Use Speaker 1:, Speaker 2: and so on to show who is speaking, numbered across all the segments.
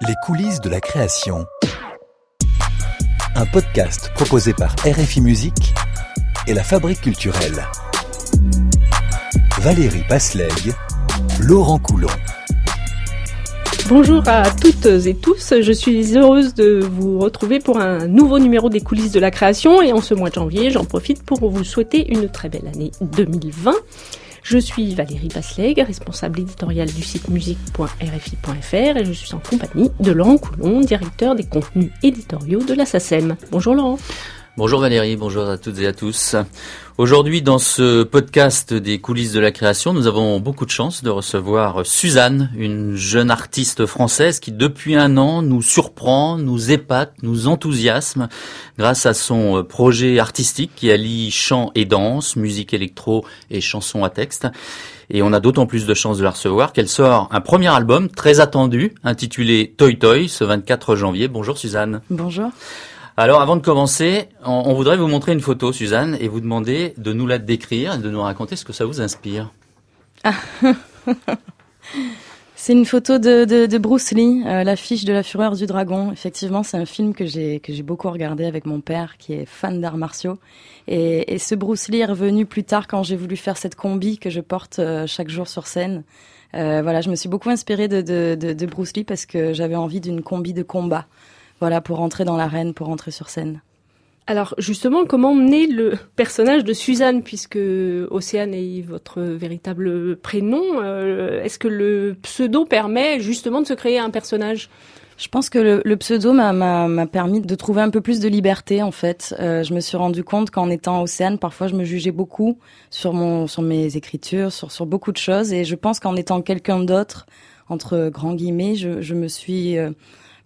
Speaker 1: Les coulisses de la création. Un podcast proposé par RFI Musique et la Fabrique culturelle. Valérie Pasleg, Laurent Coulon.
Speaker 2: Bonjour à toutes et tous, je suis heureuse de vous retrouver pour un nouveau numéro des coulisses de la création et en ce mois de janvier, j'en profite pour vous souhaiter une très belle année 2020. Je suis Valérie Basleg, responsable éditoriale du site musique.rfi.fr et je suis en compagnie de Laurent Coulon, directeur des contenus éditoriaux de la. Bonjour Laurent.
Speaker 3: Bonjour Valérie, bonjour à toutes et à tous. Aujourd'hui, dans ce podcast des coulisses de la création, nous avons beaucoup de chance de recevoir Suzanne, une jeune artiste française qui depuis un an nous surprend, nous épate, nous enthousiasme grâce à son projet artistique qui allie chant et danse, musique électro et chanson à texte. Et on a d'autant plus de chance de la recevoir qu'elle sort un premier album très attendu intitulé Toy Toy ce 24 janvier. Bonjour Suzanne.
Speaker 4: Bonjour.
Speaker 3: Alors, avant de commencer, on, voudrait vous montrer une photo, Suzanne, et vous demander de nous la décrire et de nous raconter ce que ça vous inspire.
Speaker 4: C'est une photo de, Bruce Lee, euh, l'affiche de La Fureur du Dragon. Effectivement, c'est un film que j'ai que j'ai beaucoup regardé avec mon père, qui est fan d'arts martiaux. Et, ce Bruce Lee est revenu plus tard quand j'ai voulu faire cette combi que je porte euh, chaque jour sur scène. Euh, voilà, je me suis beaucoup inspirée de, de Bruce Lee parce que j'avais envie d'une combi de combat voilà, pour entrer dans l'arène, pour entrer sur scène.
Speaker 2: Alors justement, comment naît le personnage de Suzanne, puisque Océane est votre véritable prénom euh, Est-ce que le pseudo permet justement de se créer un personnage?
Speaker 4: Je pense que le, pseudo m'a permis de trouver un peu plus de liberté en fait. Euh, je me suis rendu compte qu'en étant Océane, parfois je me jugeais beaucoup sur mon sur mes écritures, sur sur beaucoup de choses, et je pense qu'en étant quelqu'un d'autre, entre grands guillemets, je, je me suis euh,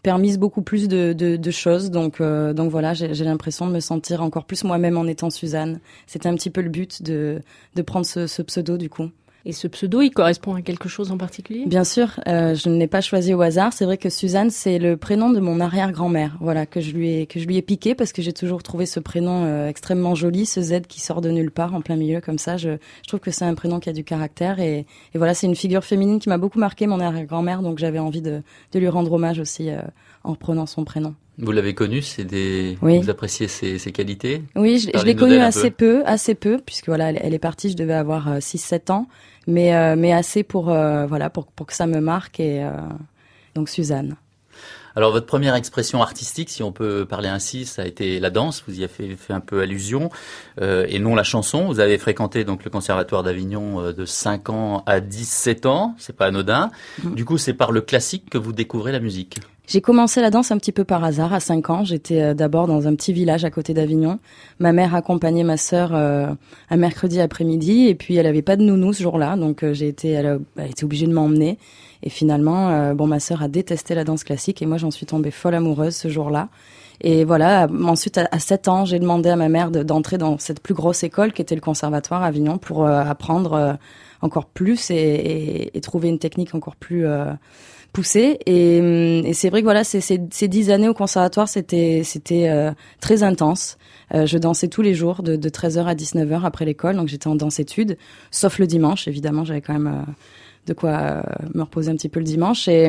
Speaker 4: permise beaucoup plus de, choses. Donc, euh, donc voilà, j'ai l'impression de me sentir encore plus moi-même en étant Suzanne. C'était un petit peu le but de, de prendre ce pseudo du coup.
Speaker 2: Et ce pseudo, il correspond à quelque chose en particulier?
Speaker 4: Bien sûr, euh, je ne l'ai pas choisi au hasard. C'est vrai que Suzanne, c'est le prénom de mon arrière-grand-mère, voilà que je lui ai que je lui ai piqué parce que j'ai toujours trouvé ce prénom euh, extrêmement joli, ce Z qui sort de nulle part en plein milieu comme ça. Je, je trouve que c'est un prénom qui a du caractère et, et voilà, c'est une figure féminine qui m'a beaucoup marqué, mon arrière-grand-mère, donc j'avais envie de, de lui rendre hommage aussi euh, en prenant son prénom.
Speaker 3: Vous l'avez connu, c'est des. Vous appréciez ses, ses qualités?
Speaker 4: Oui, je, je l'ai connue assez peu. assez peu, puisque voilà, elle, est partie, je devais avoir 6-7 ans mais euh, mais assez pour euh, voilà pour pour que ça me marque et euh, donc Suzanne.
Speaker 3: Alors votre première expression artistique, si on peut parler ainsi, ça a été la danse. Vous y avez fait, fait un peu allusion, euh, et non la chanson. Vous avez fréquenté donc le conservatoire d'Avignon de 5 ans à 17 ans. C'est pas anodin. Mm. Du coup, c'est par le classique que vous découvrez la musique.
Speaker 4: J'ai commencé la danse un petit peu par hasard à 5 ans. J'étais euh, d'abord dans un petit village à côté d'Avignon. Ma mère accompagnait ma sœur euh, un mercredi après-midi et puis elle avait pas de nounou ce jour-là, donc euh, j'ai été, elle a, été obligée de m'emmener. Et finalement, bon, ma sœur a détesté la danse classique et moi j'en suis tombée folle amoureuse ce jour-là. Et voilà, ensuite à, 7 ans, j'ai demandé à ma mère d'entrer dans cette plus grosse école qui était le conservatoire à Avignon pour apprendre encore plus et, et, et, trouver une technique encore plus poussé. Et, hum, et c'est vrai que voilà, ces, ces, dix années au conservatoire, c'était c'était euh, très intense. Euh, je dansais tous les jours de, de 13h à 19h après l'école, donc j'étais en danse-études, sauf le dimanche, évidemment, j'avais quand même euh, de quoi me reposer un petit peu le dimanche. Et,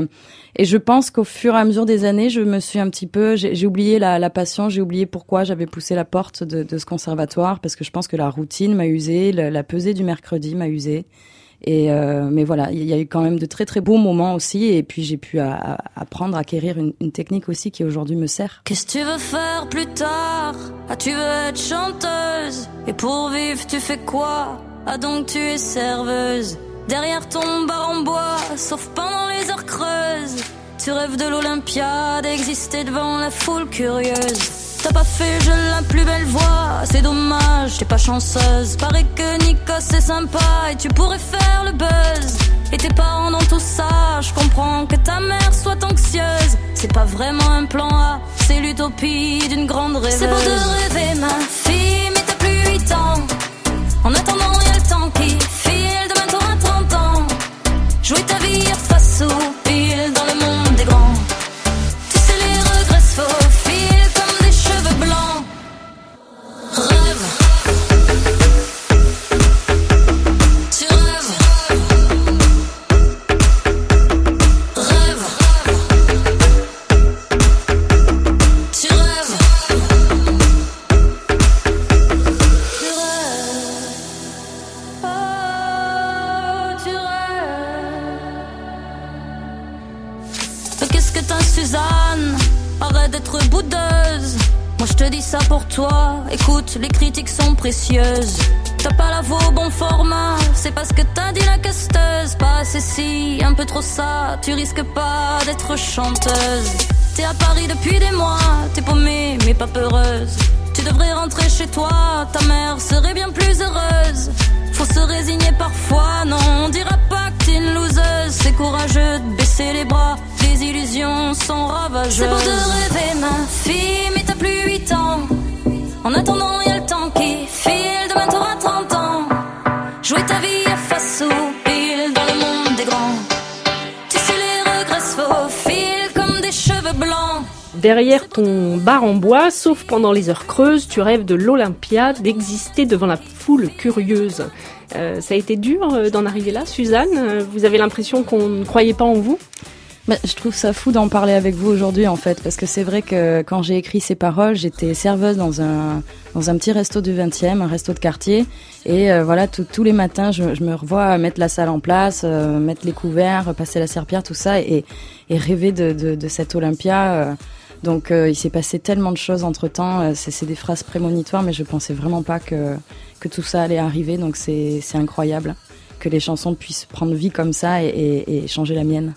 Speaker 4: je pense qu'au fur et à mesure des années, je me suis un petit peu, j'ai oublié la, passion, j'ai oublié pourquoi j'avais poussé la porte de, de, ce conservatoire, parce que je pense que la routine m'a usé, la, la pesée du mercredi m'a usé. Et euh, mais voilà, il y a eu quand même de très très beaux moments aussi, et puis j'ai pu apprendre, à acquérir une, une, technique aussi qui aujourd'hui me sert.
Speaker 5: Qu'est-ce que tu veux faire plus tard? Ah, tu veux être chanteuse Et pour vivre, tu fais quoi? Ah, donc tu es serveuse Derrière ton bar en bois, sauf pendant les heures creuses. Tu rêves de l'Olympiade, d'exister devant la foule curieuse. T'as pas fait je la plus belle voix, c'est dommage, t'es pas chanceuse. Paraît que Nico c'est sympa et tu pourrais faire le buzz. Et tes parents dans tout ça, je comprends que ta mère soit anxieuse. C'est pas vraiment un plan A, c'est l'utopie d'une grande rêveuse. C'est beau de rêver ma fille, mais t'as plus 8 ans. En attendant, y'a le temps qui file, demain t'auras 30 ans. Jouer ta vie face au pile les critiques sont précieuses. T'as pas la voix au bon format, c'est parce que t'as dit la casteuse. Pas assez si, un peu trop ça, tu risques pas d'être chanteuse. T'es à Paris depuis des mois, t'es paumée mais pas peureuse. Tu devrais rentrer chez toi, ta mère serait bien plus heureuse. Faut se résigner parfois, non, on dira pas que t'es une loseuse. C'est courageux de baisser les bras, les illusions sont ravageuses. C'est beau de rêver, ma fille, mais t'as plus 8 ans. En attendant, y a le temps qui file, demain t'auras 30 ans. Jouer ta vie à face pile dans le monde des grands. Sais, les regrets faufilent comme des cheveux blancs.
Speaker 2: Derrière ton bar en bois, sauf pendant les heures creuses, tu rêves de l'Olympia, d'exister devant la foule curieuse. Euh, ça a été dur euh, d'en arriver là, Suzanne Euh, Vous avez l'impression qu'on ne croyait pas en vous?
Speaker 4: Bah, je trouve ça fou d'en parler avec vous aujourd'hui en fait, parce que c'est vrai que quand j'ai écrit ces paroles, j'étais serveuse dans un dans un petit resto du 20e, un resto de quartier, et euh, voilà tous les matins, je, me revois mettre la salle en place, euh, mettre les couverts, passer la serpillère, tout ça, et, rêver de, de, cette Olympia. euh. donc il s'est passé tellement de choses entre temps. c'est des phrases prémonitoires, mais je pensais vraiment pas que que tout ça allait arriver. Donc c'est incroyable que les chansons puissent prendre vie comme ça et changer la mienne.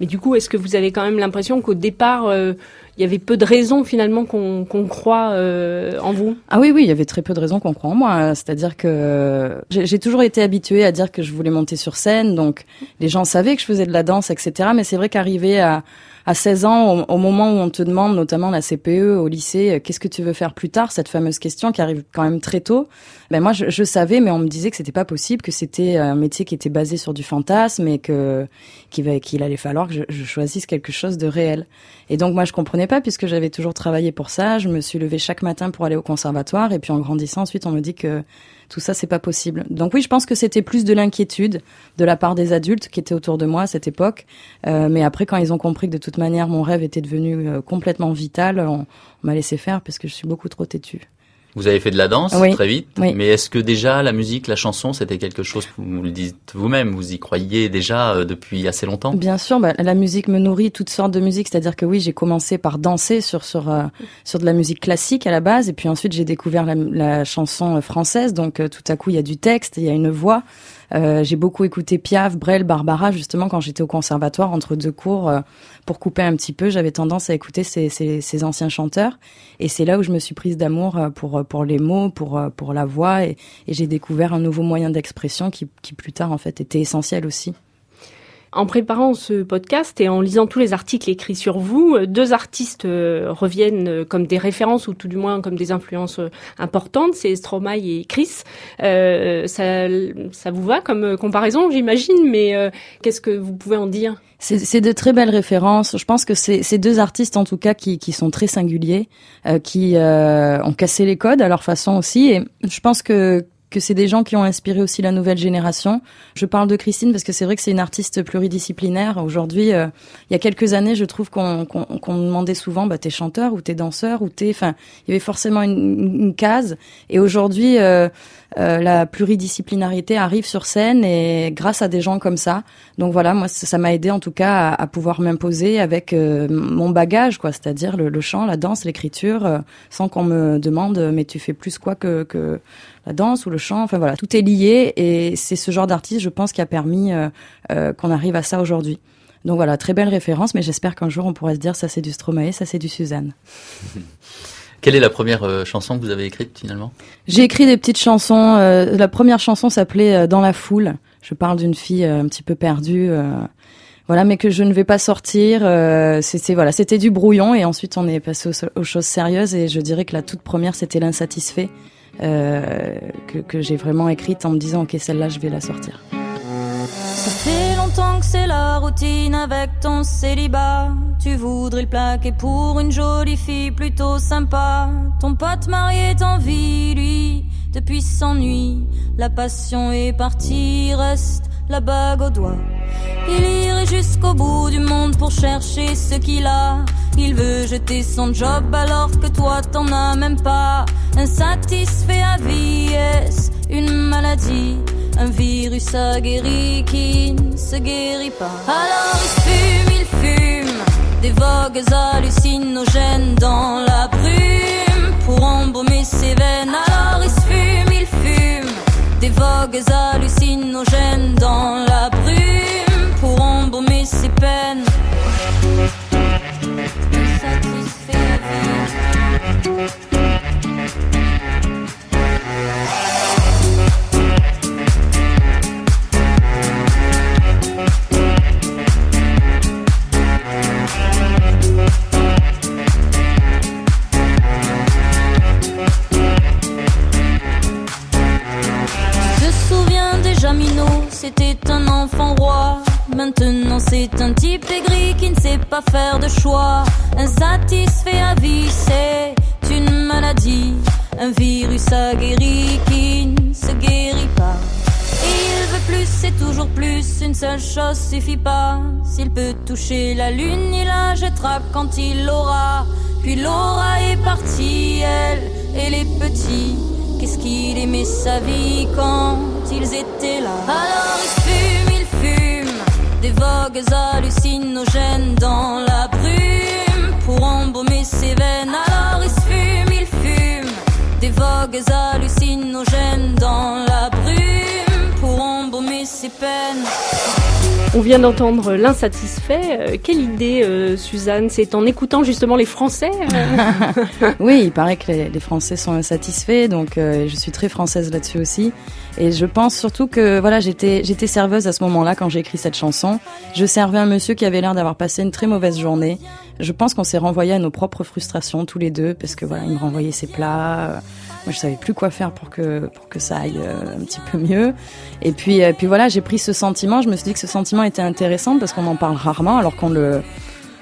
Speaker 2: Mais du coup, est-ce que vous avez quand même l'impression qu'au départ, euh, il y avait peu de raisons finalement qu'on croit euh, en vous?
Speaker 4: Ah oui, oui, il y avait très peu de raisons qu'on croit en moi. C'est-à-dire que j'ai toujours été habituée à dire que je voulais monter sur scène, donc les gens savaient que je faisais de la danse, etc. Mais c'est vrai qu'arriver à, à 16 ans, au, moment où on te demande, notamment la CPE au lycée, euh, qu'est-ce que tu veux faire plus tard, cette fameuse question qui arrive quand même très tôt, ben moi je, savais, mais on me disait que c'était pas possible, que c'était un métier qui était basé sur du fantasme et que qu'il allait falloir que je, je choisisse quelque chose de réel. Et donc moi je comprenais pas puisque j'avais toujours travaillé pour ça. Je me suis levée chaque matin pour aller au conservatoire et puis en grandissant ensuite on me dit que tout ça c'est pas possible. Donc oui je pense que c'était plus de l'inquiétude de la part des adultes qui étaient autour de moi à cette époque. Euh, mais après quand ils ont compris que de toute manière mon rêve était devenu euh, complètement vital, on, on m'a laissé faire parce que je suis beaucoup trop têtue.
Speaker 3: Vous avez fait de la danse
Speaker 4: Oui.
Speaker 3: très vite,
Speaker 4: Oui.
Speaker 3: mais est-ce que déjà la musique, la chanson, c'était quelque chose, vous le dites vous-même, vous y croyiez déjà euh, depuis assez longtemps?
Speaker 4: Bien sûr, bah, la musique me nourrit toutes sortes de musique. C'est-à-dire que oui, j'ai commencé par danser sur sur euh, sur de la musique classique à la base, et puis ensuite j'ai découvert la, la chanson française. Donc euh, tout à coup, il y a du texte, il y a une voix. Euh, j'ai beaucoup écouté Piaf, Brel, Barbara, justement quand j'étais au conservatoire entre deux cours euh, pour couper un petit peu. J'avais tendance à écouter ces, ces, ces anciens chanteurs, et c'est là où je me suis prise d'amour euh, pour pour les mots, pour euh, pour la voix, et, et j'ai découvert un nouveau moyen d'expression qui qui plus tard en fait était essentiel aussi.
Speaker 2: En préparant ce podcast et en lisant tous les articles écrits sur vous, euh, deux artistes euh, reviennent euh, comme des références ou tout du moins comme des influences importantes, c'est Stromae et Chris. Euh, ça, ça vous va comme comparaison, j'imagine, mais qu'est-ce que vous pouvez en dire?
Speaker 4: C'est de très belles références. Je pense que c'est ces deux artistes, en tout cas, qui, qui sont très singuliers, euh, qui ont cassé les codes à leur façon aussi. Et je pense que que c'est des gens qui ont inspiré aussi la nouvelle génération. Je parle de Christine parce que c'est vrai que c'est une artiste pluridisciplinaire. Aujourd'hui, euh, il y a quelques années, je trouve qu'on demandait souvent, bah, t'es chanteur ou t'es danseur ou t'es, enfin, il y avait forcément une, une case. Et aujourd'hui, euh, euh, la pluridisciplinarité arrive sur scène et grâce à des gens comme ça. Donc voilà, moi ça m'a aidé en tout cas à, pouvoir m'imposer avec euh, mon bagage, quoi, c'est-à-dire le, le chant, la danse, l'écriture, euh, sans qu'on me demande mais tu fais plus quoi que, que la danse ou le chant. Enfin voilà, tout est lié et c'est ce genre d'artiste, je pense, qui a permis euh, euh, qu'on arrive à ça aujourd'hui. Donc voilà, très belle référence, mais j'espère qu'un jour on pourra se dire ça c'est du Stromae, ça c'est du Suzanne.
Speaker 3: Quelle est la première euh, chanson que vous avez écrite finalement?
Speaker 4: J'ai écrit des petites chansons. euh, la première chanson s'appelait euh, Dans la foule. Je parle d'une fille euh, un petit peu perdue, euh, voilà, mais que je ne vais pas sortir. euh, c'était voilà, c'était du brouillon et ensuite on est passé aux, aux choses sérieuses et je dirais que la toute première c'était l'insatisfait euh, que, que j'ai vraiment écrite en me disant ok celle-là je vais la sortir.
Speaker 5: Ça fait c'est la routine avec ton célibat. Tu voudrais le plaquer pour une jolie fille plutôt sympa. Ton pote marié t'envie, lui, depuis s'ennuie. La passion est partie, reste la bague au doigt. Il irait jusqu'au bout du monde pour chercher ce qu'il a. Il veut jeter son job alors que toi t'en as même pas. Insatisfait à vie, est une maladie? Un virus aguerri qui ne se guérit pas. Alors il fume, il fume, des vogues hallucinogènes dans la brume pour embaumer ses veines. Alors il fume, il fume des vogues hallucinogènes dans la brume pour embaumer ses peines. C'était un enfant roi. Maintenant c'est un type aigri qui ne sait pas faire de choix. Insatisfait à vie, c'est une maladie. Un virus aguerri qui ne se guérit pas. Il veut plus, c'est toujours plus. Une seule chose suffit pas. S'il peut toucher la lune, il la jettera quand il l'aura. Puis Laura est partie, elle et les petits. Qu'est-ce qu'il aimait sa vie quand ils étaient là? Alors il fume, il fume des vogues hallucinogènes dans la brume pour embaumer ses veines. Alors il fume, il fume des vogues hallucinogènes dans la brume pour embaumer ses peines.
Speaker 2: On vient d'entendre l'insatisfait. Euh, quelle idée, euh, Suzanne C'est en écoutant justement les Français euh
Speaker 4: Oui, il paraît que les, les Français sont insatisfaits, donc euh, je suis très française là-dessus aussi. Et je pense surtout que voilà, j'étais serveuse à ce moment-là quand j'ai écrit cette chanson. Je servais un monsieur qui avait l'air d'avoir passé une très mauvaise journée. Je pense qu'on s'est renvoyé à nos propres frustrations tous les deux parce que voilà, il me renvoyait ses plats. Moi, je savais plus quoi faire pour que pour que ça aille euh, un petit peu mieux. Et puis euh, puis voilà, j'ai pris ce sentiment. Je me suis dit que ce sentiment était intéressant parce qu'on en parle rarement alors qu'on le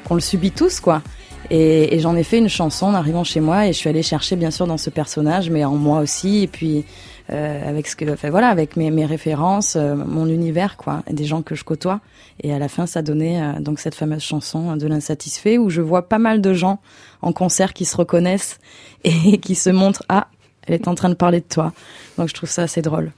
Speaker 4: qu'on le subit tous quoi. Et, et j'en ai fait une chanson en arrivant chez moi et je suis allée chercher bien sûr dans ce personnage, mais en moi aussi. Et puis euh, avec ce que, enfin voilà, avec mes, mes références, euh, mon univers quoi, et des gens que je côtoie. Et à la fin, ça donnait euh, donc cette fameuse chanson de l'insatisfait où je vois pas mal de gens en concert qui se reconnaissent et qui se montrent ah elle est en train de parler de toi. Donc je trouve ça assez drôle.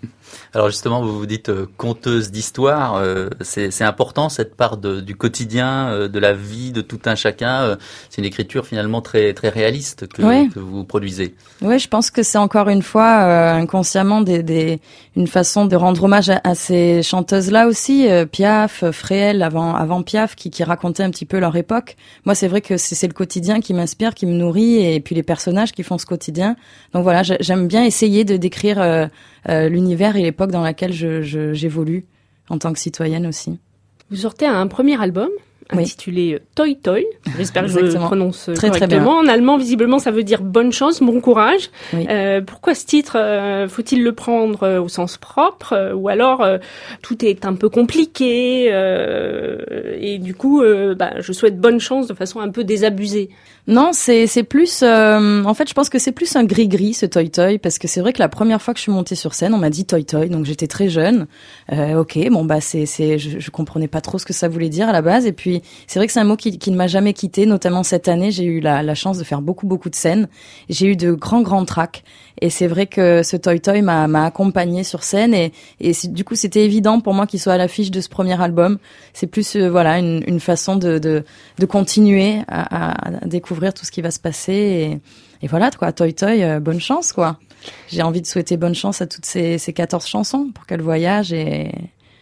Speaker 3: Alors justement, vous vous dites euh, conteuse d'histoire. euh, c'est important cette part de- du quotidien, euh, de la vie de tout un chacun. euh, c'est une écriture finalement très très réaliste que,
Speaker 4: Ouais.
Speaker 3: que vous produisez.
Speaker 4: Oui, je pense que c'est encore une fois euh, inconsciemment des, des, une façon de rendre hommage à, à ces chanteuses-là aussi, euh, Piaf, Fréhel, avant, avant Piaf, qui, qui racontaient un petit peu leur époque. Moi, c'est vrai que c'est le quotidien qui m'inspire, qui me nourrit, et puis les personnages qui font ce quotidien. Donc voilà, j'ai- j'aime bien essayer de décrire l'univers et l'époque dans laquelle j'évolue en tant que citoyenne aussi.
Speaker 2: Vous sortez un premier album
Speaker 4: Oui.
Speaker 2: intitulé euh, Toy Toy. J'espère que je le prononce euh,
Speaker 4: Très, très
Speaker 2: correctement. En allemand, visiblement, ça veut dire bonne chance, bon courage.
Speaker 4: Oui.
Speaker 2: Euh, pourquoi ce titre euh, Faut-il le prendre euh, au sens propre ou alors tout est un peu compliqué et du coup, bah, je souhaite bonne chance de façon un peu désabusée.
Speaker 4: Non, c'est c'est plus. euh, en fait, je pense que c'est plus un gris gris ce toy toy parce que c'est vrai que la première fois que je suis montée sur scène, on m'a dit toy toy, donc j'étais très jeune. Euh, ok, bon bah c'est c'est je, je comprenais pas trop ce que ça voulait dire à la base et puis c'est vrai que c'est un mot qui, qui ne m'a jamais quitté. Notamment cette année, j'ai eu la, la chance de faire beaucoup beaucoup de scènes. J'ai eu de grands grands tracks et c'est vrai que ce toy toy m'a accompagné sur scène et du coup c'était évident pour moi qu'il soit à l'affiche de ce premier album. C'est plus euh, voilà une, façon de, continuer à, découvrir tout ce qui va se passer et, et voilà quoi Toy Toy euh, bonne chance quoi j'ai envie de souhaiter bonne chance à toutes ces, ces 14 chansons pour qu'elles voyagent et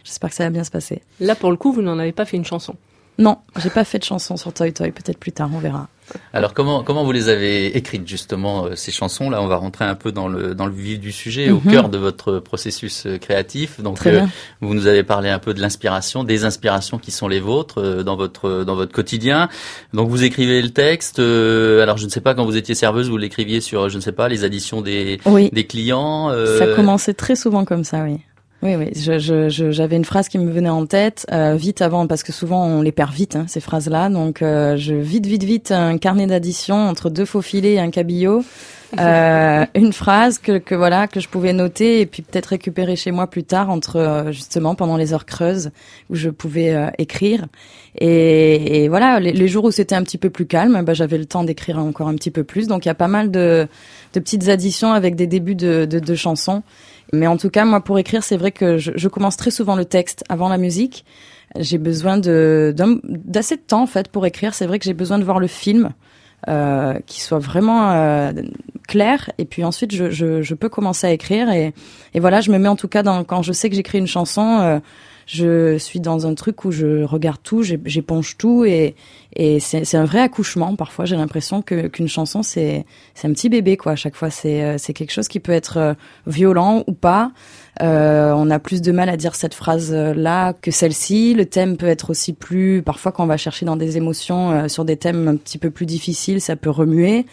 Speaker 4: j'espère que ça va bien se passer
Speaker 2: Là, pour le coup, vous n'en avez pas fait une chanson.
Speaker 4: Non j'ai pas fait de chanson sur Toy Toy peut-être plus tard on verra
Speaker 3: Alors comment comment vous les avez écrites justement euh, ces chansons là On va rentrer un peu dans le dans le vif du sujet, au
Speaker 4: Mhm.
Speaker 3: cœur de votre processus euh, créatif. Donc euh, Vous nous avez parlé un peu de l'inspiration, des inspirations qui sont les vôtres dans votre dans votre quotidien. Donc vous écrivez le texte. euh, alors je ne sais pas quand vous étiez serveuse, vous l'écriviez sur je ne sais pas les additions des
Speaker 4: oui
Speaker 3: des clients.
Speaker 4: Ça commençait très souvent comme ça, oui. Oui, oui. Je, je, je- j'avais une phrase qui me venait en tête euh, vite avant, parce que souvent on les perd vite hein, ces phrases-là. Donc euh, je vite, vite, vite un carnet d'addition entre deux faux filets et un cabillaud. Euh, une phrase que, que voilà que je pouvais noter et puis peut-être récupérer chez moi plus tard entre euh, justement pendant les heures creuses où je pouvais euh, écrire et, et voilà les, les jours où c'était un petit peu plus calme bah, j'avais le temps d'écrire encore un petit peu plus donc il y a pas mal de, de petites additions avec des débuts de, de, de chansons Mais en tout cas, moi, pour écrire, c'est vrai que je, je, commence très souvent le texte avant la musique. J'ai besoin de d'assez de temps en fait pour écrire. C'est vrai que j'ai besoin de voir le film. Euh, qui soit vraiment euh, clair et puis ensuite je, je, je, peux commencer à écrire et, et voilà je me mets en tout cas dans quand je sais que j'écris une chanson euh, je suis dans un truc où je regarde tout, j'éponge tout et, et c'est un vrai accouchement. Parfois, j'ai l'impression que qu'une chanson c'est c'est un petit bébé quoi. À chaque fois, c'est euh, c'est quelque chose qui peut être euh, violent ou pas. Euh, on a plus de mal à dire cette phrase là que celle-ci. Le thème peut être aussi plus. Parfois, quand on va chercher dans des émotions euh, sur des thèmes un petit peu plus difficiles, ça peut remuer.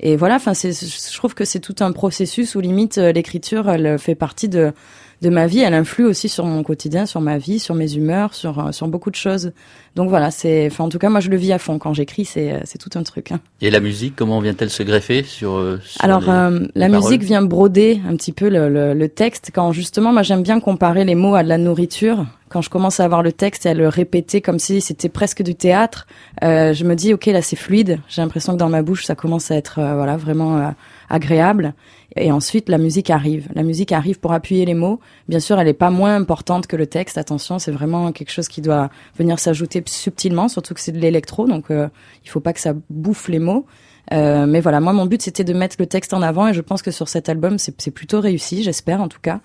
Speaker 4: Et voilà. Enfin, je trouve que c'est tout un processus où limite l'écriture, elle fait partie de de ma vie, elle influe aussi sur mon quotidien, sur ma vie, sur mes humeurs, sur euh, sur beaucoup de choses. Donc voilà, c'est, enfin en tout cas moi je le vis à fond quand j'écris, c'est euh, c'est tout un truc. Hein.
Speaker 3: Et la musique, comment vient-elle se greffer sur, euh, sur
Speaker 4: Alors la musique vient broder un petit peu le, le, le texte quand justement moi j'aime bien comparer les mots à de la nourriture. Quand je commence à avoir le texte et à le répéter comme si c'était presque du théâtre, euh, je me dis ok là c'est fluide. J'ai l'impression que dans ma bouche ça commence à être voilà vraiment agréable. Et ensuite, la musique arrive. La musique arrive pour appuyer les mots. Bien sûr, elle n'est pas moins importante que le texte. Attention, c'est vraiment quelque chose qui doit venir s'ajouter subtilement, surtout que c'est de l'électro, donc euh, il faut pas que ça bouffe les mots. Euh, mais voilà, moi, mon but, c'était de mettre le texte en avant, et je pense que sur cet album, c'est plutôt réussi, j'espère en tout cas.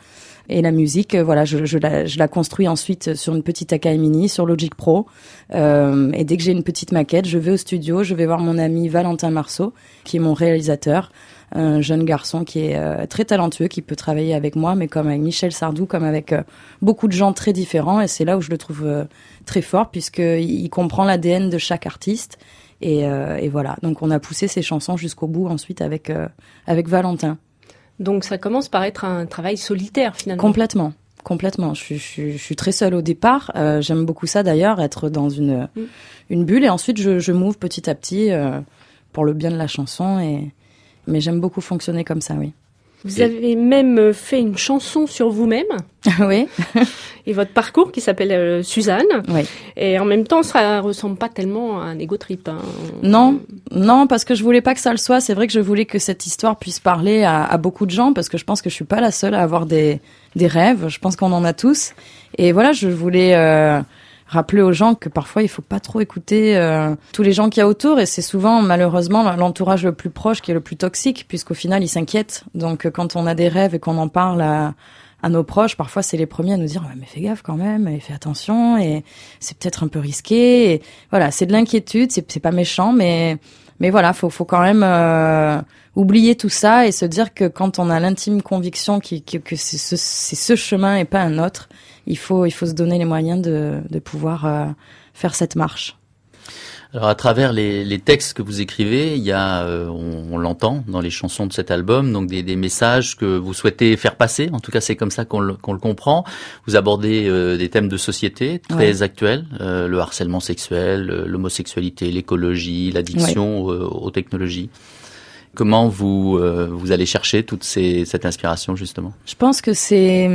Speaker 4: Et la musique, euh, voilà, je, la, je, la, construis ensuite sur une petite Akai Mini, sur Logic Pro. Euh, et dès que j'ai une petite maquette, je vais au studio, je vais voir mon ami Valentin Marceau, qui est mon réalisateur un jeune garçon qui est euh, très talentueux, qui peut travailler avec moi, mais comme avec Michel Sardou, comme avec euh, beaucoup de gens très différents. Et c'est là où je le trouve euh, très fort, puisqu'il comprend l'ADN de chaque artiste. Et, et, voilà, donc on a poussé ces chansons jusqu'au bout ensuite avec, avec Valentin.
Speaker 2: Donc ça commence par être un travail solitaire finalement.
Speaker 4: Complètement. Complètement. Je, je, je suis très seule au départ. J'aime beaucoup ça d'ailleurs, être dans une, mm. une bulle. Et ensuite, je, je m'ouvre petit à petit pour le bien de la chanson. Et, mais j'aime beaucoup fonctionner comme ça, oui.
Speaker 2: Vous avez même euh, fait une chanson sur vous-même.
Speaker 4: oui.
Speaker 2: et votre parcours qui s'appelle euh, Suzanne.
Speaker 4: Oui.
Speaker 2: Et en même temps, ça ressemble pas tellement à un ego trip. Hein.
Speaker 4: Non, non, parce que je voulais pas que ça le soit. C'est vrai que je voulais que cette histoire puisse parler à, à, beaucoup de gens, parce que je pense que je suis pas la seule à avoir des, des rêves. Je pense qu'on en a tous. Et voilà, je voulais. Euh, rappeler aux gens que parfois il faut pas trop écouter euh, tous les gens qu'il y a autour et c'est souvent malheureusement l'entourage le plus proche qui est le plus toxique puisqu'au final ils s'inquiètent. Donc euh, quand on a des rêves et qu'on en parle à, à nos proches, parfois c'est les premiers à nous dire mais fais gaffe quand même, et fais attention et c'est peut-être un peu risqué. Et voilà, c'est de l'inquiétude, c'est pas méchant mais mais voilà, faut faut quand même euh, oublier tout ça et se dire que quand on a l'intime conviction que, que c'est ce, ce chemin et pas un autre, il faut, il faut se donner les moyens de, de pouvoir euh, faire cette marche.
Speaker 3: Alors à travers les, les, textes que vous écrivez, il y a, euh, on, on l'entend dans les chansons de cet album, donc des, des, messages que vous souhaitez faire passer. En tout cas, c'est comme ça qu'on le, le, comprend. Vous abordez euh, des thèmes de société très ouais. actuels, euh, le harcèlement sexuel, l'homosexualité, l'écologie, l'addiction ouais. aux, aux, technologies. Comment vous euh, vous allez chercher toute ces, cette inspiration justement?
Speaker 4: Je pense que c'est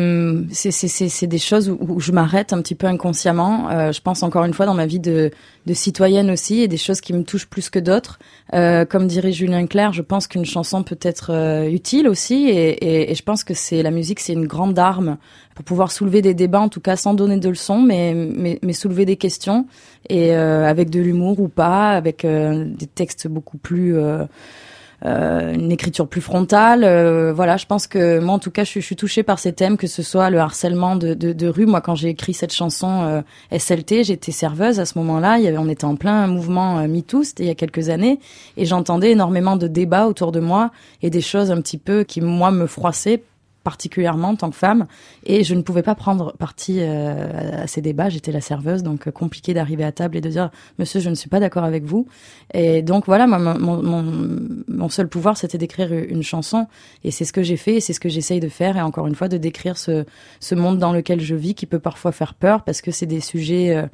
Speaker 4: c'est des choses où, où je m'arrête un petit peu inconsciemment. Euh, je pense encore une fois dans ma vie de, de citoyenne aussi et des choses qui me touchent plus que d'autres. Euh, comme dirait Julien Clerc, je pense qu'une chanson peut être euh, utile aussi et, et, et, je pense que c'est la musique, c'est une grande arme pour pouvoir soulever des débats, en tout cas sans donner de leçons, mais mais, mais soulever des questions et euh, avec de l'humour ou pas, avec euh, des textes beaucoup plus euh, une écriture plus frontale. Euh, voilà, je pense que moi, en tout cas, je, je, suis touchée par ces thèmes, que ce soit le harcèlement de, de, de rue. Moi, quand j'ai écrit cette chanson euh, SLT, j'étais serveuse à ce moment-là. Il y avait, on était en plein mouvement euh, MeToo, c'était il y a quelques années, et j'entendais énormément de débats autour de moi et des choses un petit peu qui moi me froissaient particulièrement en tant que femme et je ne pouvais pas prendre parti euh, à ces débats. J'étais la serveuse donc euh, compliqué d'arriver à table et de dire monsieur je ne suis pas d'accord avec vous. Et donc voilà moi, mon, mon, mon seul pouvoir c'était d'écrire une chanson et c'est ce que j'ai fait et c'est ce que j'essaye de faire et encore une fois de décrire ce, ce monde dans lequel je vis qui peut parfois faire peur parce que c'est des sujets euh,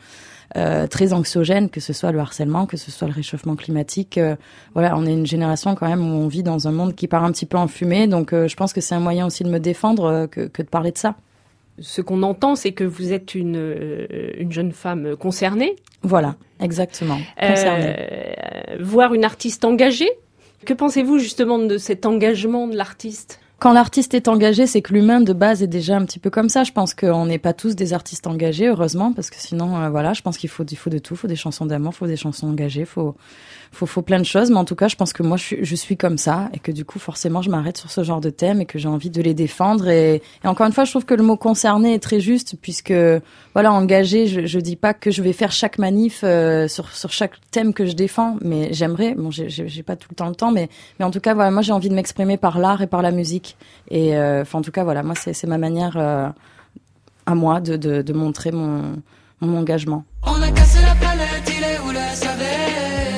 Speaker 4: très anxiogène, que ce soit le harcèlement, que ce soit le réchauffement climatique. Euh, voilà, on est une génération quand même où on vit dans un monde qui part un petit peu en fumée, donc euh, je pense que c'est un moyen aussi de me défendre euh, que, que, de parler de ça.
Speaker 2: Ce qu'on entend, c'est que vous êtes une, euh, une jeune femme concernée.
Speaker 4: Voilà, exactement. Concernée.
Speaker 2: voir une artiste engagée. Que pensez-vous justement de cet engagement de l'artiste?
Speaker 4: Quand l'artiste est engagé, c'est que l'humain de base est déjà un petit peu comme ça. Je pense qu'on n'est pas tous des artistes engagés, heureusement, parce que sinon, euh, voilà, je pense qu'il faut, il faut de tout. Il faut des chansons d'amour, il faut des chansons engagées, il faut, faut, faut plein de choses. Mais en tout cas, je pense que moi, je suis, comme ça et que du coup, forcément, je m'arrête sur ce genre de thème et que j'ai envie de les défendre. Et, encore une fois, je trouve que le mot concerné est très juste puisque, voilà, engagé, je, je dis pas que je vais faire chaque manif euh, sur, sur chaque thème que je défends, mais j'aimerais. Bon, j'ai pas tout le temps le temps, mais, mais en tout cas, voilà, moi, j'ai envie de m'exprimer par l'art et par la musique. Et, euh, enfin, en tout cas, voilà, moi, c'est ma manière euh, à moi de, de, montrer mon, engagement.
Speaker 6: On a cassé la planète, il est où le SAV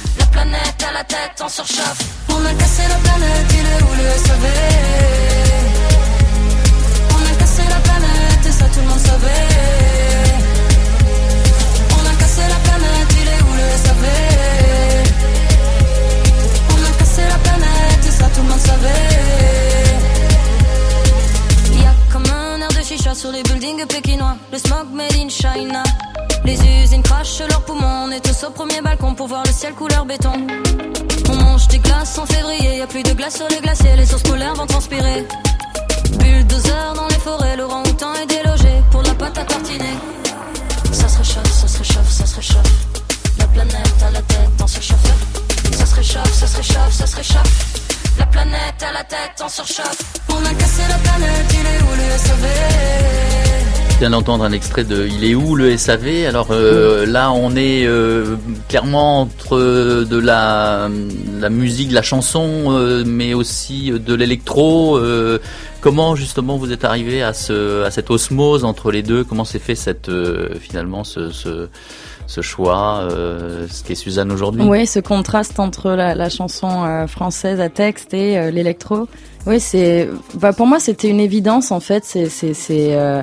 Speaker 5: La planète à la tête en surchauffe.
Speaker 6: On a cassé la planète, il est où le SAV On a cassé la planète et ça tout le monde savait. On a cassé la planète, il est où le SAV On a cassé la planète et ça tout le monde savait.
Speaker 5: Y a comme un air de chicha sur les buildings pékinois. Le smog made in China. Les usines crachent leurs poumons. On est tous au premier balcon pour voir le ciel couleur béton. On mange des glaces en février. Y a plus de glace sur les glaciers. Les sources polaires vont transpirer. Bulldozer dans les forêts. Le orang-outan est délogé pour la pâte à tartiner.
Speaker 6: Ça se réchauffe, ça se réchauffe, ça se réchauffe. La planète à la tête en surchauffeur. Ça se réchauffe, ça se réchauffe, ça se réchauffe.
Speaker 5: La planète à la tête en surchauffe.
Speaker 6: On a cassé la planète, il est où le SAV
Speaker 3: vient d'entendre un extrait de Il est où le SAV Alors euh, là, on est euh, clairement entre de la, la musique, de la chanson, euh, mais aussi de l'électro. Euh, comment justement vous êtes arrivé à, ce, à cette osmose entre les deux? Comment s'est fait cette euh, finalement ce, ce, ce choix, euh, ce qu'est Suzanne aujourd'hui?
Speaker 4: Oui, ce contraste entre la, chanson euh, française à texte et euh, l'électro. Oui, c'est, bah, pour moi, c'était une évidence en fait. C'est, c'est, euh,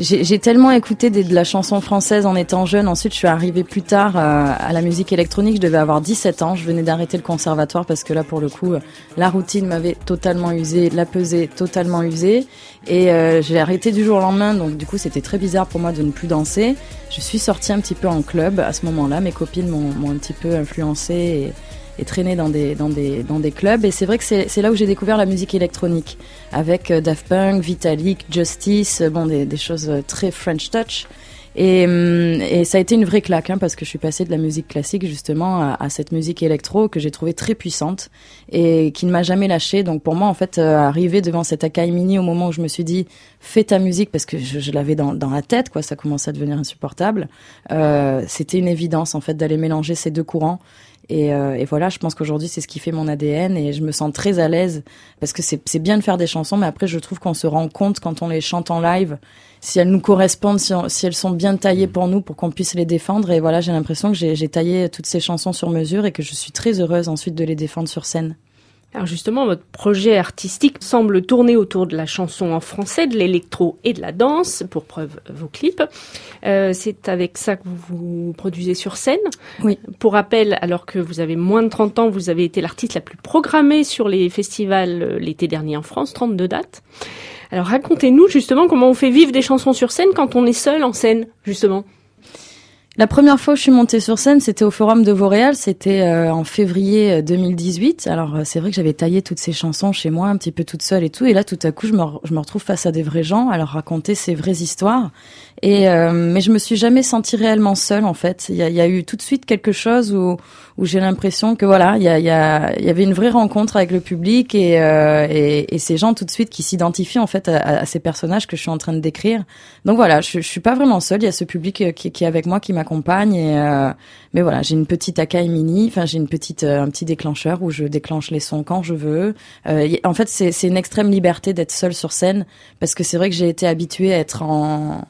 Speaker 4: j'ai tellement écouté des, de la chanson française en étant jeune. Ensuite, je suis arrivée plus tard euh, à la musique électronique. Je devais avoir 17 ans. Je venais d'arrêter le conservatoire parce que là, pour le coup, la routine m'avait totalement usée, la pesée totalement usée. Et euh, j'ai arrêté du jour au lendemain. Donc, du coup, c'était très bizarre pour moi de ne plus danser. Je suis sortie un petit peu en club à ce moment-là. Mes copines m'ont un petit peu influencée et traîné dans des, dans des, dans des clubs. Et c'est vrai que c'est là où j'ai découvert la musique électronique avec euh, Daft Punk, Vitalik, Justice, bon, des, des choses très French touch. Et, et, ça a été une vraie claque hein, parce que je suis passée de la musique classique justement à, à cette musique électro que j'ai trouvée très puissante et qui ne m'a jamais lâchée. Donc pour moi en fait euh, arriver devant cet Akai Mini au moment où je me suis dit fais ta musique parce que je, je l'avais dans, dans la tête quoi, ça commençait à devenir insupportable. Euh, C'était une évidence en fait d'aller mélanger ces deux courants. Et, euh, et, voilà, je pense qu'aujourd'hui, c'est ce qui fait mon ADN et je me sens très à l'aise parce que c'est bien de faire des chansons, mais après, je trouve qu'on se rend compte quand on les chante en live, si elles nous correspondent, si, si elles sont bien taillées pour nous, pour qu'on puisse les défendre. Et voilà, j'ai l'impression que j'ai taillé toutes ces chansons sur mesure et que je suis très heureuse ensuite de les défendre sur scène.
Speaker 2: Alors justement, votre projet artistique semble tourner autour de la chanson en français, de l'électro et de la danse, pour preuve vos clips. Euh, c'est avec ça que vous vous produisez sur scène.
Speaker 4: Oui.
Speaker 2: Pour rappel, alors que vous avez moins de 30 ans, vous avez été l'artiste la plus programmée sur les festivals l'été dernier en France, 32 dates. Alors racontez-nous justement comment on fait vivre des chansons sur scène quand on est seul en scène, justement.
Speaker 4: La première fois où je suis montée sur scène, c'était au Forum de Vauréal, c'était euh, en février 2018. Alors c'est vrai que j'avais taillé toutes ces chansons chez moi, un petit peu toute seule et tout, et là tout à coup je me, je me retrouve face à des vrais gens, à leur raconter ces vraies histoires. Et euh, mais je me suis jamais sentie réellement seule en fait. Il y a, y a eu tout de suite quelque chose où où j'ai l'impression que voilà, il y, a, y a, y avait une vraie rencontre avec le public et, euh, et, et ces gens tout de suite qui s'identifient en fait à, à, ces personnages que je suis en train de décrire. Donc voilà, je, je suis pas vraiment seule. Il y a ce public qui, qui est avec moi, qui m'accompagne. Et euh, mais voilà, j'ai une petite Akai mini. Enfin, j'ai une petite un petit déclencheur où je déclenche les sons quand je veux. Euh, en fait, c'est une extrême liberté d'être seule sur scène parce que c'est vrai que j'ai été habituée à être en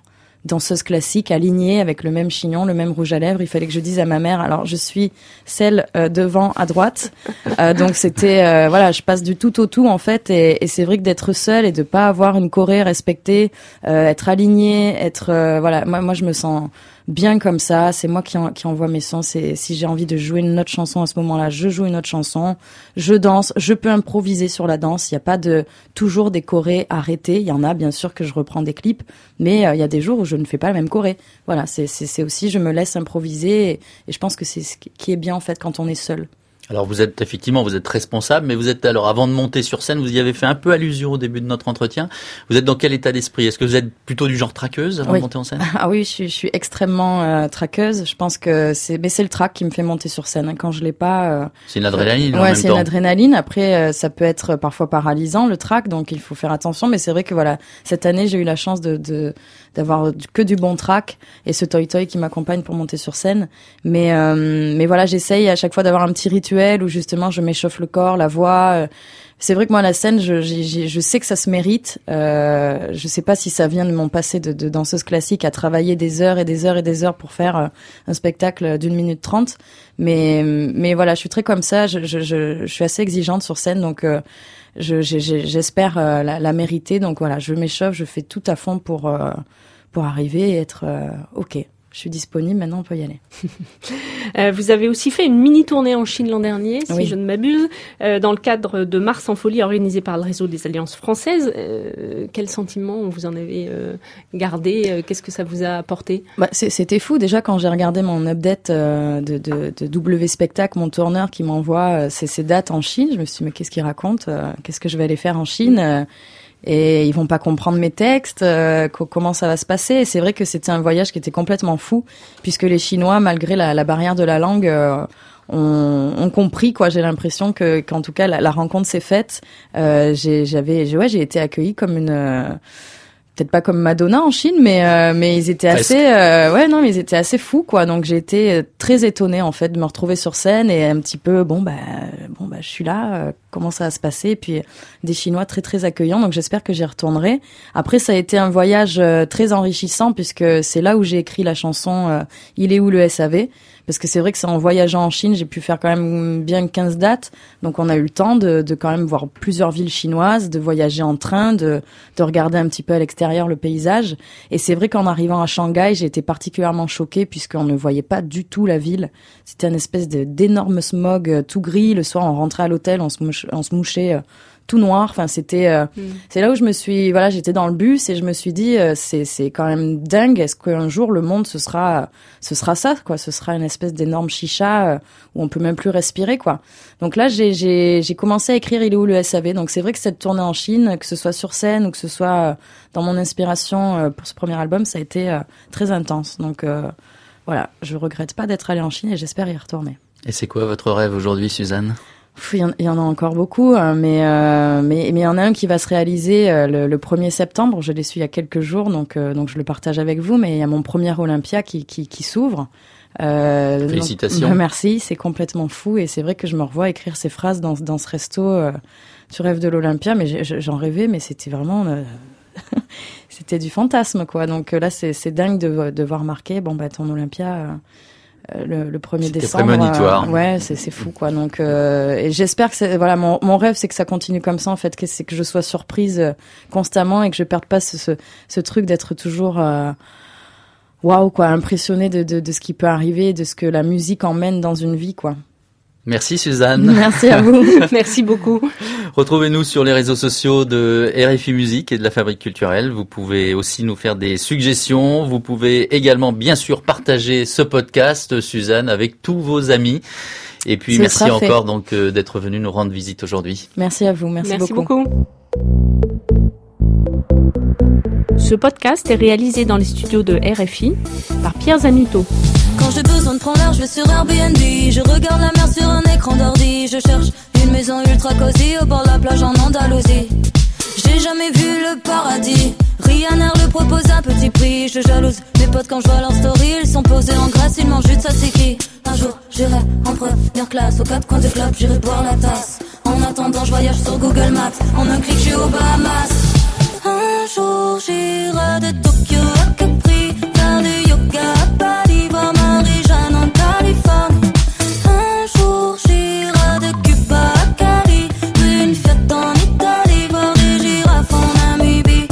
Speaker 4: danseuse classique alignée avec le même chignon, le même rouge à lèvres. Il fallait que je dise à ma mère, alors je suis celle euh, devant à droite. Euh, donc c'était euh, voilà, je passe du tout au tout en fait. Et, et c'est vrai que d'être seule et de pas avoir une choré respectée, être alignée, être voilà, moi moi je me sens bien comme ça. C'est moi qui, qui envoie mes sons. C'est si j'ai envie de jouer une autre chanson à ce moment-là, je joue une autre chanson. Je danse. Je peux improviser sur la danse. Il n'y a pas de toujours des chorés arrêtés. Il y en a bien sûr que je reprends des clips, mais euh, il y a des jours où je ne fais pas la même choré. Voilà, c'est aussi je me laisse improviser et, et je pense que c'est ce qui est bien en fait quand on est seul.
Speaker 3: Alors vous êtes effectivement vous êtes responsable, mais vous êtes alors avant de monter sur scène, vous y avez fait un peu allusion au début de notre entretien. Vous êtes dans quel état d'esprit? Est-ce que vous êtes plutôt du genre traqueuse avant de monter en scène?
Speaker 4: Ah oui, je suis, je suis extrêmement euh, traqueuse. Je pense que c'est mais c'est le trac qui me fait monter sur scène. Quand je l'ai pas,
Speaker 3: euh, c'est une adrénaline.
Speaker 4: Ouais, c'est une adrénaline. Après, euh, ça peut être parfois paralysant le trac, donc il faut faire attention. Mais c'est vrai que voilà, cette année j'ai eu la chance de, de d'avoir que du bon track et ce toy toy qui m'accompagne pour monter sur scène. Mais euh, mais voilà, j'essaye à chaque fois d'avoir un petit rituel où justement je m'échauffe le corps, la voix. Euh. C'est vrai que moi la scène, je, je, je sais que ça se mérite. Euh, je sais pas si ça vient de mon passé de, danseuse classique à travailler des heures et des heures et des heures pour faire euh, un spectacle d'une minute trente. Mais mais voilà, je suis très comme ça. Je, je, je, je suis assez exigeante sur scène, donc j'espère euh, la, la, mériter. Donc voilà, je m'échauffe, je fais tout à fond pour euh, pour arriver et être euh, ok je suis disponible, maintenant on peut y aller.
Speaker 2: euh, vous avez aussi fait une mini tournée en Chine l'an dernier, si je ne m'abuse, euh, dans le cadre de Mars en folie organisé par le réseau des alliances françaises. Euh, quel sentiment vous en avez euh, gardé Qu'est-ce que ça vous a apporté?
Speaker 4: Bah, C'était fou déjà quand j'ai regardé mon update de, de, de, W Spectacle, mon tourneur qui m'envoie ces, dates en Chine. Je me suis dit mais qu'est-ce qu'il raconte Qu'est-ce que je vais aller faire en Chine? Et ils vont pas comprendre mes textes, euh, comment ça va se passer. c'est vrai que c'était un voyage qui était complètement fou, puisque les Chinois, malgré la, la barrière de la langue, euh, ont, ont, compris. Quoi, j'ai l'impression que, qu'en tout cas, la, la rencontre s'est faite. Euh, j'avais, ouais, j'ai été accueillie comme une peut-être pas comme Madonna en Chine, mais euh, mais ils étaient assez, euh, ouais non, mais ils étaient assez fous quoi. Donc j'ai été euh, très étonnée en fait de me retrouver sur scène et un petit peu bon bah bon bah je suis là, comment ça va se passer Et puis des Chinois très très accueillants, donc j'espère que j'y retournerai. Après ça a été un voyage très enrichissant puisque c'est là où j'ai écrit la chanson Il est où le SAV parce que c'est vrai que c'est en voyageant en Chine, j'ai pu faire quand même bien 15 dates. Donc on a eu le temps de, de quand même voir plusieurs villes chinoises, de voyager en train, de, de regarder un petit peu à l'extérieur le paysage. Et c'est vrai qu'en arrivant à Shanghai, j'ai été particulièrement choquée puisqu'on ne voyait pas du tout la ville. C'était une espèce d'énorme smog euh, tout gris. Le soir, on rentrait à l'hôtel, on se, on se mouchait euh, tout noir. Enfin, c'était, euh, mm. c'est là où je me suis, voilà, j'étais dans le bus et je me suis dit, euh, c'est, c'est quand même dingue. Est-ce qu'un jour le monde ce sera, ce sera ça, quoi? Ce sera une espèce d'énorme chicha euh, où on peut même plus respirer, quoi. Donc là, j'ai, j'ai, j'ai commencé à écrire Il est où le SAV. Donc c'est vrai que cette tournée en Chine, que ce soit sur scène ou que ce soit dans mon inspiration pour ce premier album, ça a été très intense. Donc voilà, je regrette pas d'être allée en Chine et j'espère y retourner.
Speaker 3: Et c'est quoi votre rêve aujourd'hui, Suzanne?
Speaker 4: Il y, en a encore beaucoup, hein, mais euh, mais mais il y en a un qui va se réaliser euh, le, le, 1er septembre. Je l'ai su il y a quelques jours, donc euh, donc je le partage avec vous. Mais il y a mon premier Olympia qui qui, qui s'ouvre.
Speaker 3: Félicitations.
Speaker 4: merci, c'est complètement fou et c'est vrai que je me revois écrire ces phrases dans dans ce resto. tu rêves de l'Olympia, mais j'en rêvais, mais c'était vraiment c'était du fantasme quoi. Donc là c'est dingue de de voir marqué bon bah ton Olympia euh, le, le 1er décembre.
Speaker 3: Prémonitoire.
Speaker 4: Euh, ouais, c'est c'est fou quoi. Donc euh, et j'espère que c'est voilà mon, mon rêve c'est que ça continue comme ça en fait, que c'est que je sois surprise euh, constamment et que je perde pas ce ce, ce truc d'être toujours waouh quoi, impressionné de, de de ce qui peut arriver, de ce que la musique emmène dans une vie quoi.
Speaker 3: Merci Suzanne.
Speaker 4: Merci à vous.
Speaker 2: Merci beaucoup.
Speaker 3: Retrouvez-nous sur les réseaux sociaux de RFI Musique et de la Fabrique culturelle. Vous pouvez aussi nous faire des suggestions. Vous pouvez également bien sûr partager ce podcast Suzanne avec tous vos amis. Et puis merci encore donc euh, d'être venu nous rendre visite aujourd'hui.
Speaker 4: Merci à vous. Merci,
Speaker 2: merci
Speaker 4: beaucoup.
Speaker 2: beaucoup. Ce podcast est réalisé dans les studios de RFI par Pierre Zanito.
Speaker 5: Quand j'ai besoin de prendre l'air, je vais sur Airbnb. Je regarde la mer sur un écran d'ordi. Je cherche une maison ultra cosy au bord de la plage en Andalousie. J'ai jamais vu le paradis. Ryanair le propose à petit prix. Je jalouse mes potes quand je vois leur story. Ils sont posés en Grèce, ils mangent du tzatziki. Un jour, j'irai en première classe. Aux quatre coins du club, j'irai boire la tasse. En attendant, je voyage sur Google Maps. En un clic, je suis aux Bahamas. Un jour j'irai de Tokyo à Capri, faire du yoga à Bali, voir Marie-Jeanne en Californie. Un jour j'irai de Cuba à Cali, une fête en Italie, voir des girafes en Namibie.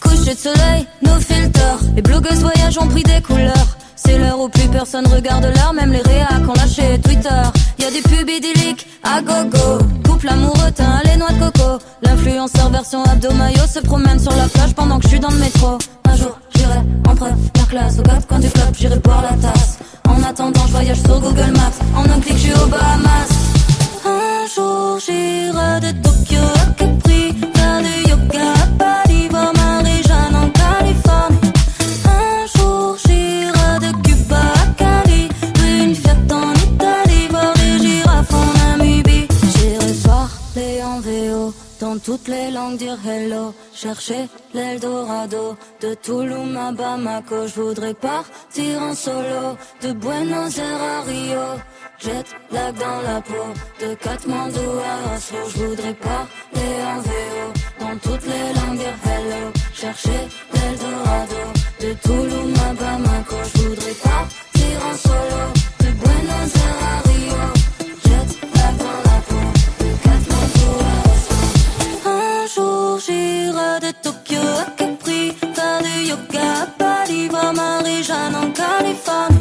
Speaker 5: Coucher de soleil, nos filtres, les blogueuses voyagent ont pris des couleurs. C'est l'heure où plus personne regarde la Twitter. Y a des pubs idylliques à gogo, couple amoureux, teint les noix de coco. L'influenceur version abdomayo se promène sur la plage pendant que je suis dans le métro. Un jour, j'irai en première classe au cap quand du club, j'irai boire la tasse. En attendant, je voyage sur Google Maps. En un clic, je suis aux Bahamas. Un jour, j'irai de Tokyo toutes les langues dire hello, chercher l'Eldorado, de Tulum à Bamako. Je voudrais partir en solo, de Buenos Aires à Rio. Jet lag dans la peau, de Katmandou à Oslo. Je voudrais parler en VO, dans toutes les langues dire hello, chercher l'Eldorado, de Tulum à Bamako. Je voudrais partir en solo, de Buenos Aires à Rio. De Tokyo à Capri, fin du yoga à Bali, voir Marie-Jeanne en Californie.